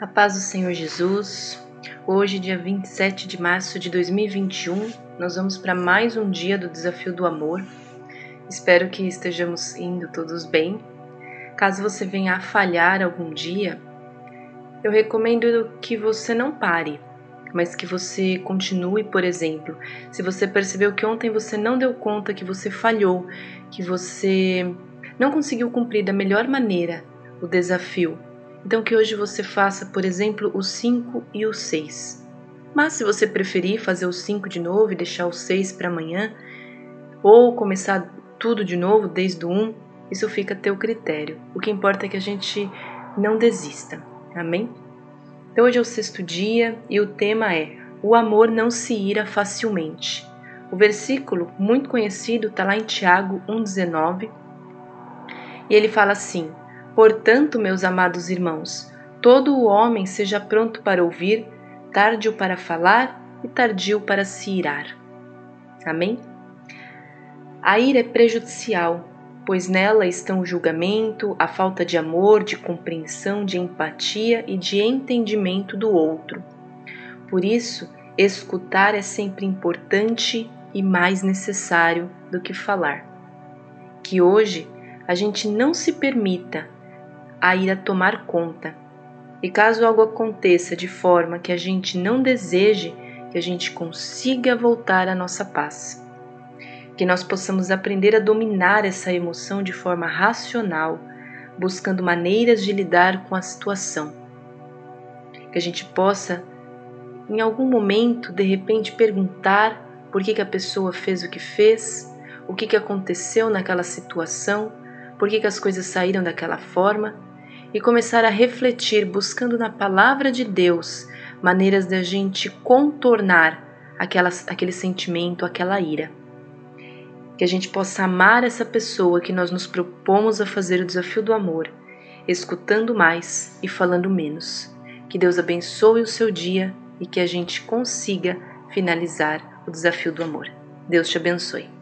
A paz do Senhor Jesus. Hoje, dia 27 de março de 2021, nós vamos para mais um dia do Desafio do Amor. Espero que estejamos indo todos bem. Caso você venha a falhar algum dia, eu recomendo que você não pare, mas que você continue, por exemplo. Se você percebeu que ontem você não deu conta, que você falhou, que você não conseguiu cumprir da melhor maneira o desafio, então que hoje você faça, por exemplo, o 5 e o 6. Mas se você preferir fazer o 5 de novo e deixar o 6 para amanhã, ou começar tudo de novo desde o 1, isso fica a teu critério. O que importa é que a gente não desista. Amém? Então hoje é o sexto dia e o tema é O amor não se ira facilmente. O versículo muito conhecido está lá em Tiago 1,19 e ele fala assim: Portanto, meus amados irmãos, todo o homem seja pronto para ouvir, tardio para falar e tardio para se irar. Amém? A ira é prejudicial, pois nela estão o julgamento, a falta de amor, de compreensão, de empatia e de entendimento do outro. Por isso, escutar é sempre importante e mais necessário do que falar. Que hoje a gente não se permita a ira tomar conta. E caso algo aconteça de forma que a gente não deseje, que a gente consiga voltar à nossa paz. Que nós possamos aprender a dominar essa emoção de forma racional, buscando maneiras de lidar com a situação. Que a gente possa, em algum momento, de repente, perguntar por que, que a pessoa fez o que fez, o que, que aconteceu naquela situação, por que, que as coisas saíram daquela forma e começar a refletir, buscando na palavra de Deus maneiras da gente contornar aquela, aquele sentimento, aquela ira. Que a gente possa amar essa pessoa que nós nos propomos a fazer o desafio do amor, escutando mais e falando menos. Que Deus abençoe o seu dia e que a gente consiga finalizar o desafio do amor. Deus te abençoe.